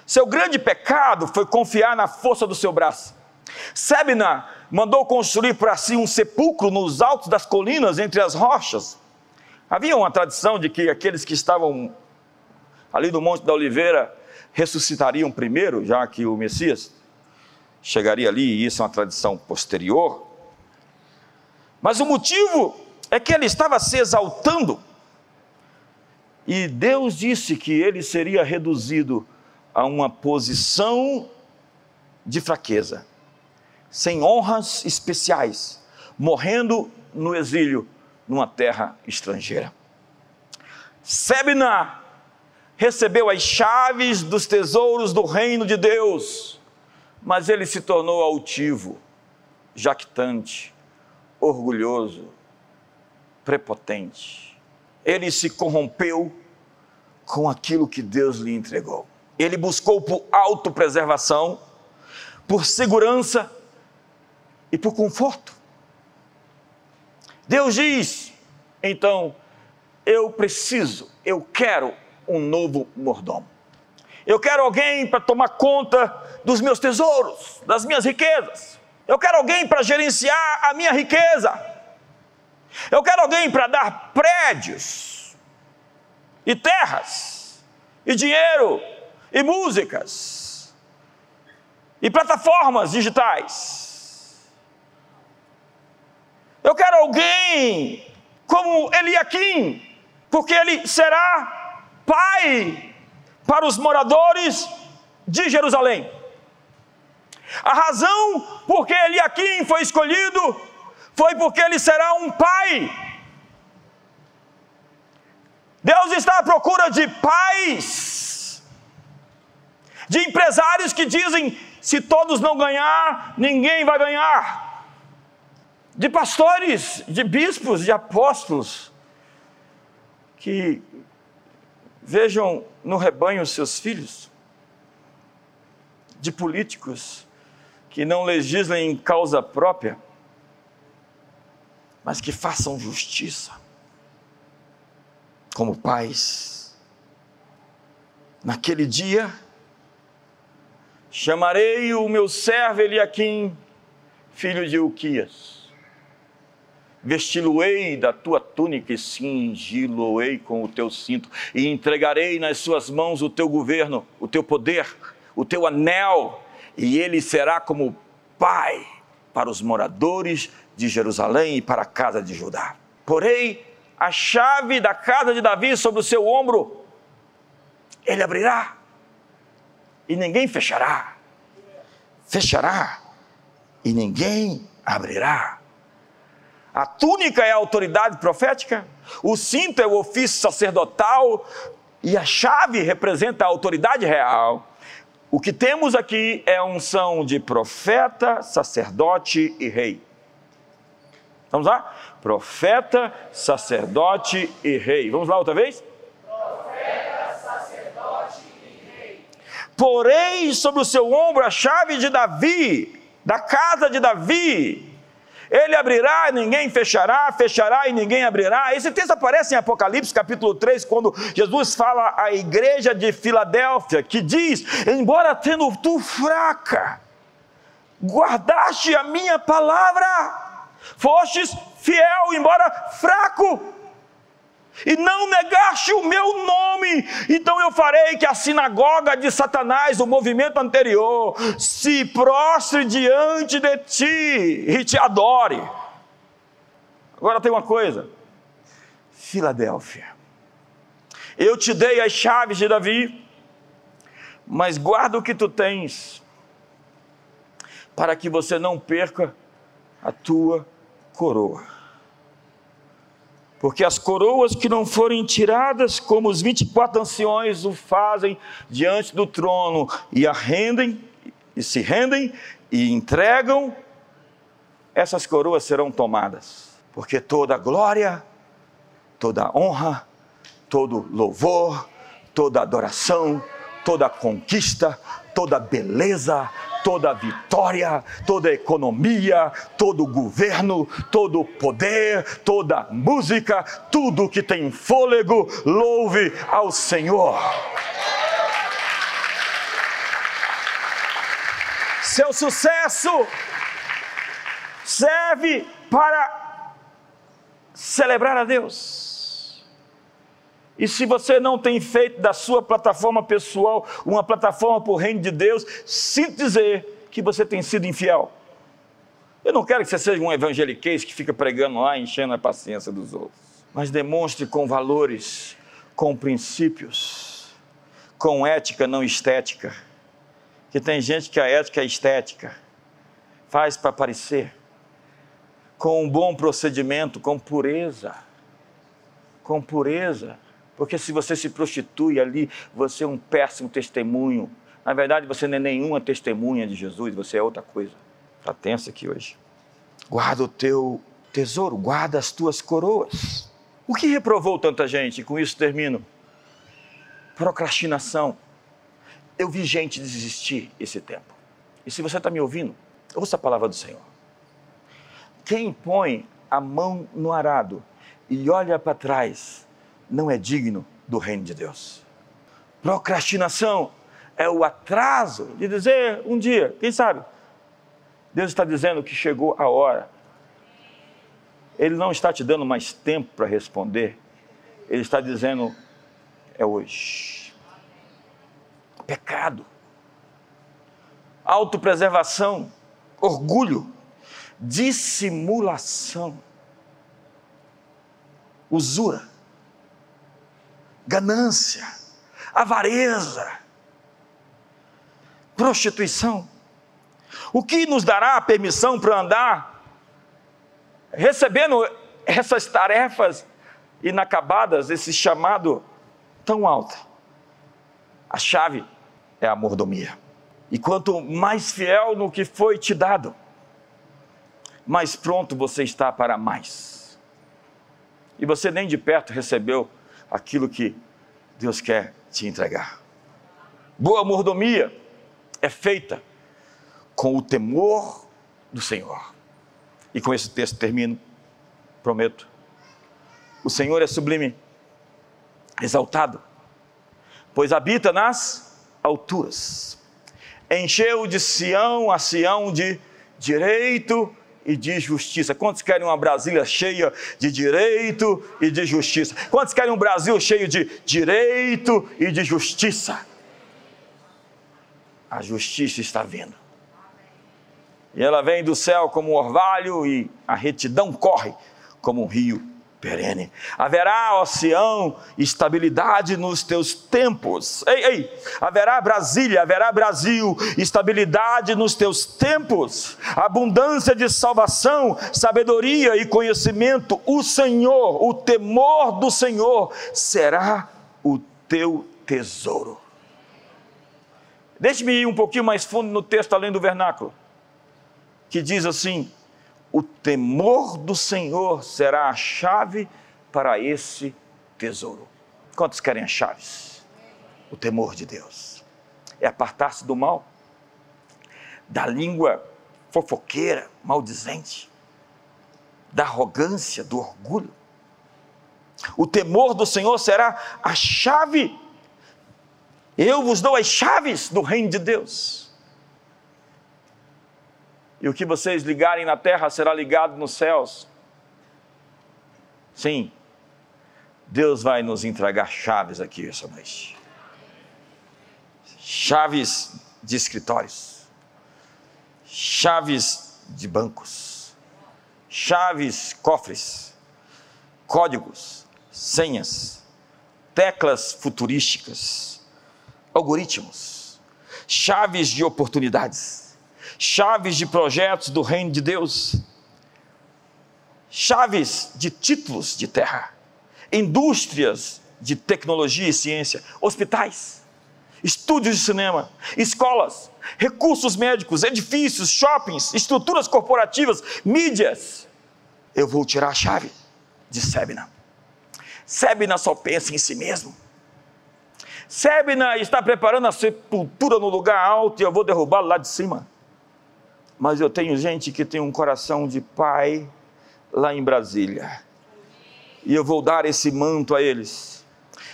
Seu grande pecado foi confiar na força do seu braço. Sebna mandou construir para si um sepulcro nos altos das colinas entre as rochas. Havia uma tradição de que aqueles que estavam ali no Monte da Oliveira ressuscitariam primeiro, já que o Messias chegaria ali, e isso é uma tradição posterior. Mas o motivo é que ele estava se exaltando. E Deus disse que ele seria reduzido a uma posição de fraqueza, sem honras especiais, morrendo no exílio numa terra estrangeira. Sebna recebeu as chaves dos tesouros do reino de Deus, mas ele se tornou altivo, jactante, orgulhoso, prepotente. Ele se corrompeu com aquilo que Deus lhe entregou. Ele buscou por autopreservação, por segurança e por conforto. Deus diz: então, eu preciso, eu quero um novo mordomo. Eu quero alguém para tomar conta dos meus tesouros, das minhas riquezas. Eu quero alguém para gerenciar a minha riqueza. Eu quero alguém para dar prédios, e terras, e dinheiro, e músicas, e plataformas digitais. Eu quero alguém como Eliakim, porque ele será pai para os moradores de Jerusalém. A razão por que Eliakim foi escolhido foi porque ele será um pai. Deus está à procura de pais, de empresários que dizem: se todos não ganhar, ninguém vai ganhar de pastores, de bispos, de apóstolos, que vejam no rebanho seus filhos, de políticos que não legislem em causa própria, mas que façam justiça, como pais. Naquele dia, chamarei o meu servo Eliaquim, filho de Uquias vesti-lo-ei da tua túnica e cingi-lo-ei com o teu cinto, e entregarei nas suas mãos o teu governo, o teu poder, o teu anel, e ele será como pai para os moradores de Jerusalém e para a casa de Judá. Porém, a chave da casa de Davi sobre o seu ombro, ele abrirá, e ninguém fechará. Fechará, e ninguém abrirá. A túnica é a autoridade profética, o cinto é o ofício sacerdotal e a chave representa a autoridade real. O que temos aqui é a unção de profeta, sacerdote e rei. Vamos lá? Profeta, sacerdote e rei. Vamos lá outra vez? Profeta, sacerdote e rei. Porém, sobre o seu ombro a chave de Davi, da casa de Davi, ele abrirá e ninguém fechará, fechará e ninguém abrirá. Esse texto aparece em Apocalipse capítulo 3, quando Jesus fala à igreja de Filadélfia, que diz: Embora tendo tu fraca, guardaste a minha palavra, fostes fiel, embora fraco e não negaste o meu nome, então eu farei que a sinagoga de Satanás, o movimento anterior, se prostre diante de ti e te adore. Agora tem uma coisa, Filadélfia, eu te dei as chaves de Davi, mas guarda o que tu tens, para que você não perca a tua coroa. Porque as coroas que não forem tiradas, como os 24 anciões o fazem diante do trono, e a rendem, e se rendem, e entregam, essas coroas serão tomadas. Porque toda glória, toda honra, todo louvor, toda adoração, toda conquista, toda beleza, toda vitória, toda economia, todo governo, todo poder, toda música, tudo que tem fôlego, louve ao Senhor. Seu sucesso serve para celebrar a Deus. E se você não tem feito da sua plataforma pessoal uma plataforma para o reino de Deus, sinto dizer que você tem sido infiel. Eu não quero que você seja um evangeliquez que fica pregando lá, enchendo a paciência dos outros. Mas demonstre com valores, com princípios, com ética, não estética que tem gente que a ética é estética, faz para parecer, com um bom procedimento, com pureza, com pureza, porque se você se prostitui ali, você é um péssimo testemunho. Na verdade, você não é nenhuma testemunha de Jesus, você é outra coisa. Está tenso aqui hoje. Guarda o teu tesouro, guarda as tuas coroas. O que reprovou tanta gente? E com isso termino. Procrastinação. Eu vi gente desistir esse tempo. E se você está me ouvindo, ouça a palavra do Senhor. Quem põe a mão no arado e olha para trás não é digno do reino de Deus. Procrastinação é o atraso de dizer um dia, quem sabe? Deus está dizendo que chegou a hora. Ele não está te dando mais tempo para responder. Ele está dizendo é hoje pecado, autopreservação, orgulho, dissimulação, usura, ganância, avareza, prostituição. O que nos dará permissão para andar recebendo essas tarefas inacabadas, esse chamado tão alto? A chave é a mordomia. E quanto mais fiel no que foi te dado, mais pronto você está para mais. E você nem de perto recebeu aquilo que Deus quer te entregar. Boa mordomia é feita com o temor do Senhor. E com esse texto termino, prometo. O Senhor é sublime, exaltado, pois habita nas alturas. Encheu de Sião a Sião de direito e de justiça. Quantos querem uma Brasília cheia de direito e de justiça? Quantos querem um Brasil cheio de direito e de justiça? A justiça está vindo. E ela vem do céu como um orvalho e a retidão corre como um rio perene. Haverá, ó Sião, estabilidade nos teus tempos. Ei, ei, haverá Brasília, haverá Brasil, estabilidade nos teus tempos, abundância de salvação, sabedoria e conhecimento. O Senhor, o temor do Senhor será o teu tesouro. Deixe-me ir um pouquinho mais fundo no texto além do vernáculo, que diz assim: o temor do Senhor será a chave para esse tesouro. Quantos querem as chaves? O temor de Deus é apartar-se do mal, da língua fofoqueira, maldizente, da arrogância, do orgulho. O temor do Senhor será a chave. Eu vos dou as chaves do reino de Deus e o que vocês ligarem na terra será ligado nos céus. Sim, Deus vai nos entregar chaves aqui essa noite. Chaves de escritórios, chaves de bancos, chaves, cofres, códigos, senhas, teclas futurísticas, algoritmos, chaves de oportunidades chaves de projetos do reino de Deus, chaves de títulos de terra, indústrias de tecnologia e ciência, hospitais, estúdios de cinema, escolas, recursos médicos, edifícios, shoppings, estruturas corporativas, mídias. Eu vou tirar a chave de Sebna. Sebna só pensa em si mesmo. Sebna está preparando a sepultura no lugar alto e eu vou derrubá-lo lá de cima. Mas eu tenho gente que tem um coração de pai lá em Brasília. E eu vou dar esse manto a eles.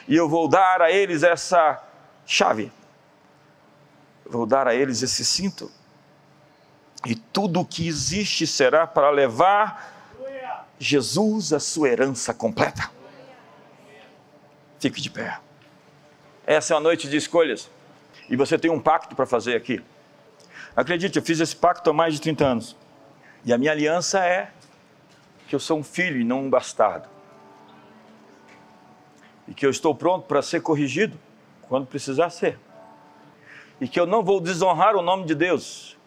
E eu vou dar a eles essa chave. Vou dar a eles esse cinto. E tudo o que existe será para levar Jesus a sua herança completa. Fique de pé. Essa é uma noite de escolhas. E você tem um pacto para fazer aqui. Acredite, eu fiz esse pacto há mais de 30 anos. E a minha aliança é que eu sou um filho e não um bastardo. E que eu estou pronto para ser corrigido quando precisar ser. E que eu não vou desonrar o nome de Deus.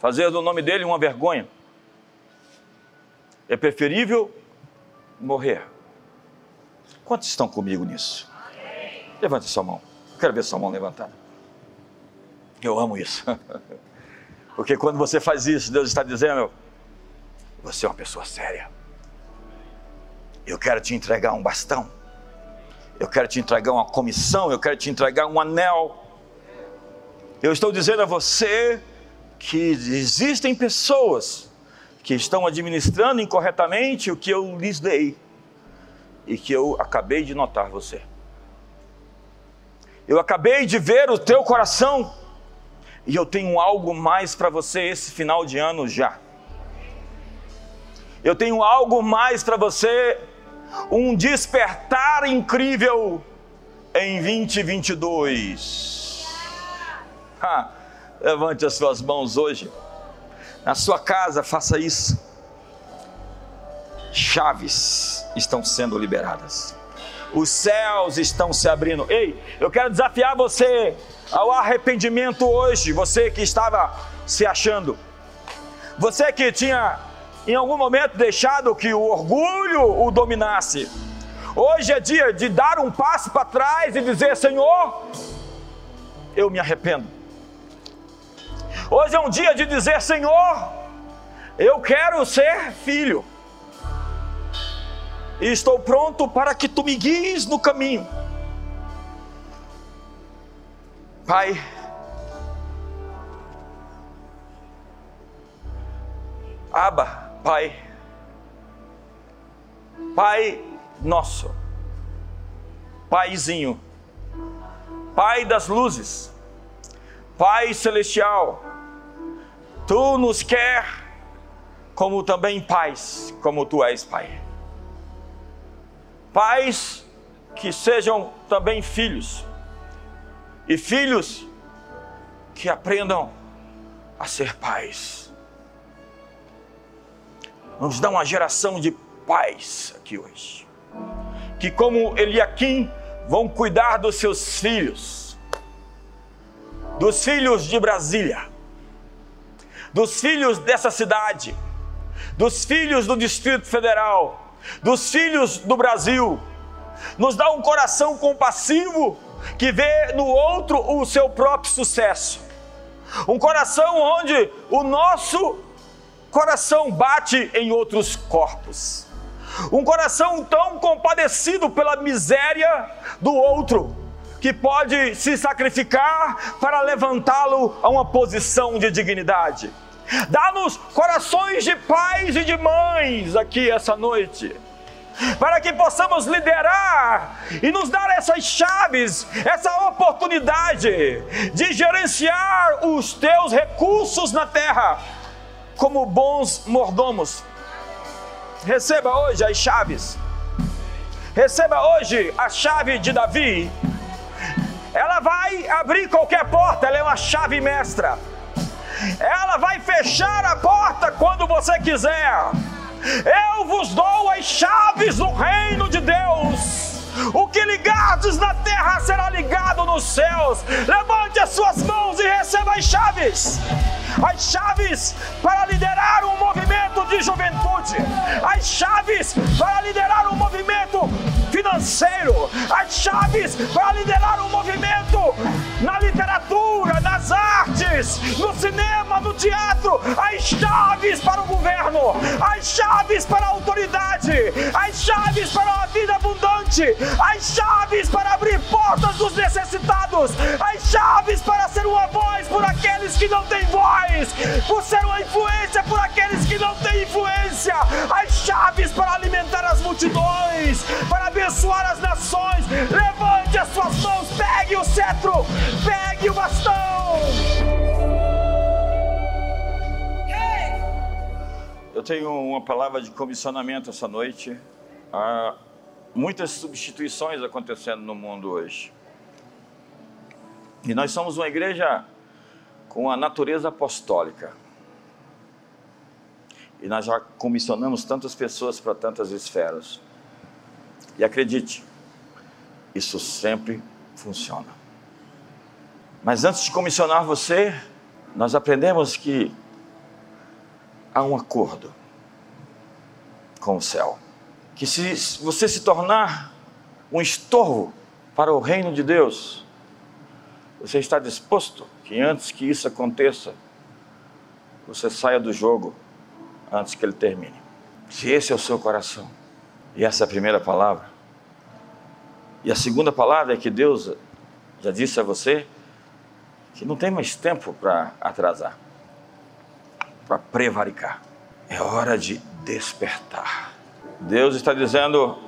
Fazer do nome dele uma vergonha. É preferível morrer. Quantos estão comigo nisso? Levante sua mão. Quero ver sua mão levantada. Eu amo isso. Porque quando você faz isso, Deus está dizendo: você é uma pessoa séria. Eu quero te entregar um bastão. Eu quero te entregar uma comissão. Eu quero te entregar um anel. Eu estou dizendo a você que existem pessoas que estão administrando incorretamente o que eu lhes dei e que eu acabei de notar você. Eu acabei de ver o teu coração e eu tenho algo mais para você esse final de ano já. Eu tenho algo mais para você, um despertar incrível em 2022. Ha, levante as suas mãos hoje. Na sua casa, faça isso. Chaves estão sendo liberadas. Os céus estão se abrindo. Ei, eu quero desafiar você ao arrependimento hoje, você que estava se achando, você que tinha em algum momento deixado que o orgulho o dominasse. Hoje é dia de dar um passo para trás e dizer: Senhor, eu me arrependo. Hoje é um dia de dizer: Senhor, eu quero ser filho. E estou pronto para que tu me guies no caminho. Pai, Aba, Pai, Pai nosso, Paizinho, Pai das luzes, Pai celestial, Tu nos quer como também pais, como Tu és Pai. Pais que sejam também filhos e filhos que aprendam a ser pais. Nos dá uma geração de pais aqui hoje, que, como Eliakim, vão cuidar dos seus filhos, dos filhos de Brasília, dos filhos dessa cidade, dos filhos do Distrito Federal, dos filhos do Brasil. Nos dá um coração compassivo que vê no outro o seu próprio sucesso. Um coração onde o nosso coração bate em outros corpos. Um coração tão compadecido pela miséria do outro, que pode se sacrificar para levantá-lo a uma posição de dignidade. Dá-nos corações de pais e de mães aqui essa noite para que possamos liderar e nos dar essas chaves, essa oportunidade de gerenciar os teus recursos na terra como bons mordomos. Receba hoje as chaves. Receba hoje a chave de Davi. Ela vai abrir qualquer porta, ela é uma chave mestra. Ela vai fechar a porta quando você quiser eu vos dou as chaves do reino de Deus. O que ligardes na terra será ligado nos céus. Levante as suas mãos e receba as chaves. As chaves para liderar um movimento de juventude. As chaves para liderar um movimento financeiro. As chaves para liderar um movimento na literatura, nas artes, no cinema, no teatro, as chaves para o governo, as chaves para a autoridade, as chaves para uma vida abundante, as chaves para abrir portas dos necessitados, as chaves para ser uma voz por aqueles que não têm voz, por ser uma influência por aqueles que não têm influência, as chaves para alimentar as multidões, para abençoar as nações. Levante as suas mãos, pegue o cetro, pegue o bastão. Eu tenho uma palavra de comissionamento essa noite. Há muitas substituições acontecendo no mundo hoje. E nós somos uma igreja com a natureza apostólica. E nós já comissionamos tantas pessoas para tantas esferas. E acredite, isso sempre funciona. Mas antes de comissionar você, nós aprendemos que há um acordo com o céu. Que se você se tornar um estorvo para o reino de Deus, você está disposto que antes que isso aconteça, você saia do jogo antes que ele termine. Se esse é o seu coração, e essa é a primeira palavra, e a segunda palavra é que Deus já disse a você que não tem mais tempo para atrasar, para prevaricar. É hora de despertar. Deus está dizendo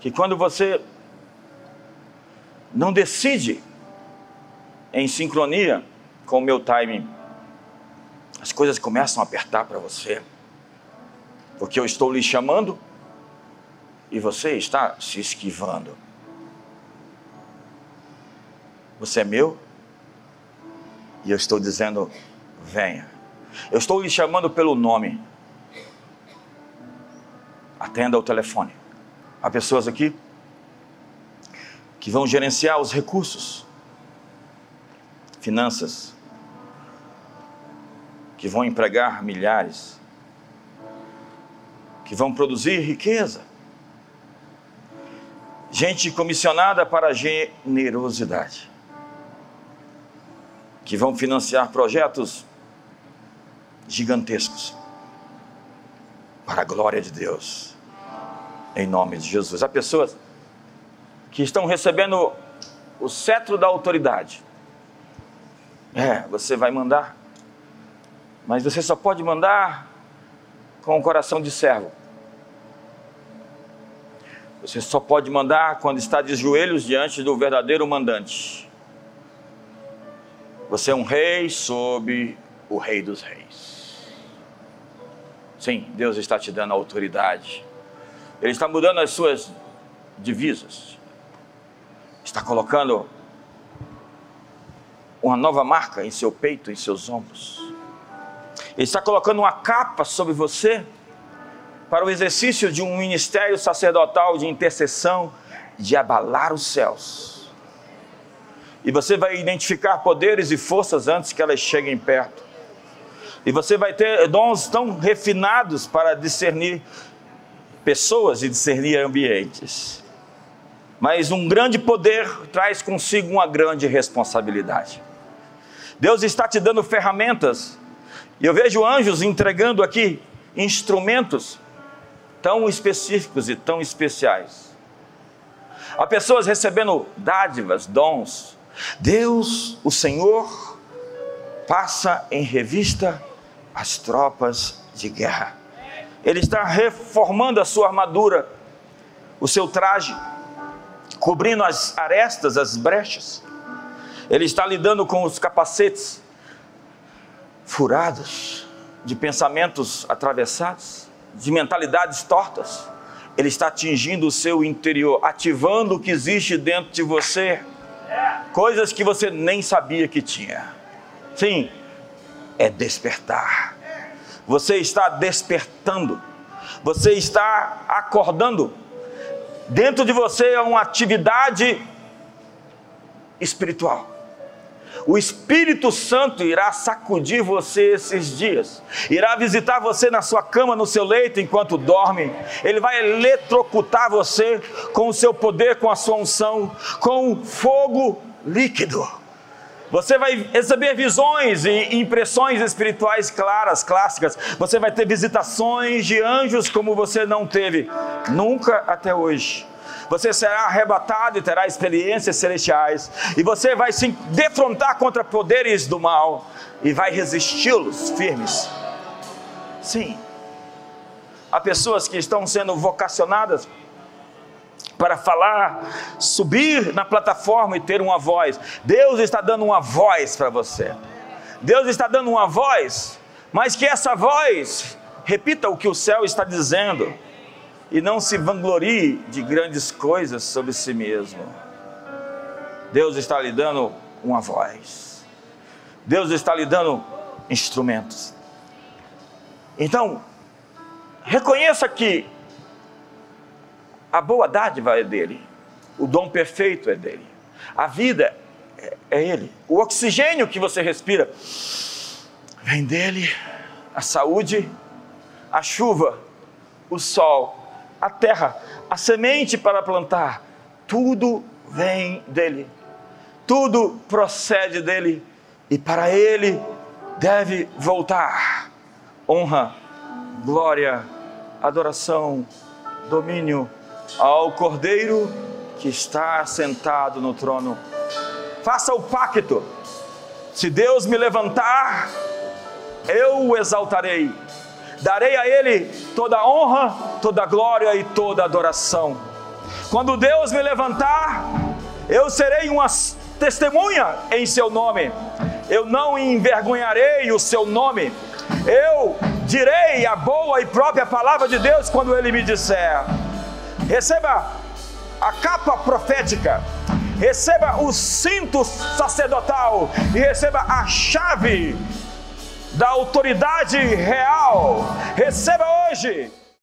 que quando você não decide em sincronia com o meu timing, as coisas começam a apertar para você porque eu estou lhe chamando e você está se esquivando. Você é meu e eu estou dizendo: venha. Eu estou lhe chamando pelo nome. Atenda o telefone. Há pessoas aqui que vão gerenciar os recursos, finanças, que vão empregar milhares, que vão produzir riqueza. Gente comissionada para generosidade, que vão financiar projetos gigantescos para a glória de Deus, em nome de Jesus. Há pessoas que estão recebendo o cetro da autoridade. É, você vai mandar, mas você só pode mandar com o coração de servo. Você só pode mandar quando está de joelhos diante do verdadeiro mandante. Você é um rei sob o rei dos reis. Sim, Deus está te dando autoridade. Ele está mudando as suas divisas. Está colocando uma nova marca em seu peito, em seus ombros. Ele está colocando uma capa sobre você para o exercício de um ministério sacerdotal de intercessão, de abalar os céus. E você vai identificar poderes e forças antes que elas cheguem perto. E você vai ter dons tão refinados para discernir pessoas e discernir ambientes. Mas um grande poder traz consigo uma grande responsabilidade. Deus está te dando ferramentas e eu vejo anjos entregando aqui instrumentos tão específicos e tão especiais. Há pessoas recebendo dádivas, dons. Deus, o Senhor, passa em revista as tropas de guerra. Ele está reformando a sua armadura, o seu traje, cobrindo as arestas, as brechas. Ele está lidando com os capacetes furados, de pensamentos atravessados, de mentalidades tortas. Ele está atingindo o seu interior, ativando o que existe dentro de você, coisas que você nem sabia que tinha. Sim, é despertar. Você está despertando, você está acordando. Dentro de você é uma atividade espiritual o Espírito Santo irá sacudir você esses dias, irá visitar você na sua cama, no seu leito, enquanto dorme, ele vai eletrocutar você com o seu poder, com a sua unção, com fogo líquido. Você vai receber visões e impressões espirituais claras, clássicas. Você vai ter visitações de anjos como você não teve nunca até hoje. Você será arrebatado e terá experiências celestiais. E você vai se defrontar contra poderes do mal e vai resisti-los firmes. Sim. Há pessoas que estão sendo vocacionadas para falar, subir na plataforma e ter uma voz. Deus está dando uma voz para você. Deus está dando uma voz, mas que essa voz repita o que o céu está dizendo e não se vanglorie de grandes coisas sobre si mesmo. Deus está lhe dando uma voz. Deus está lhe dando instrumentos. Então, reconheça que a boa dádiva é dele, o dom perfeito é dele, a vida é, é ele, o oxigênio que você respira vem dele, a saúde, a chuva, o sol, a terra, a semente para plantar, tudo vem dele, tudo procede dele e para ele deve voltar honra, glória, adoração, domínio ao Cordeiro que está sentado no trono. Faça o pacto. Se Deus me levantar, eu o exaltarei. Darei a Ele toda honra, toda glória e toda adoração. Quando Deus me levantar, eu serei uma testemunha em Seu nome. Eu não envergonharei o Seu nome. Eu direi a boa e própria palavra de Deus quando Ele me disser receba a capa profética, receba o cinto sacerdotal e receba a chave da autoridade real. Receba hoje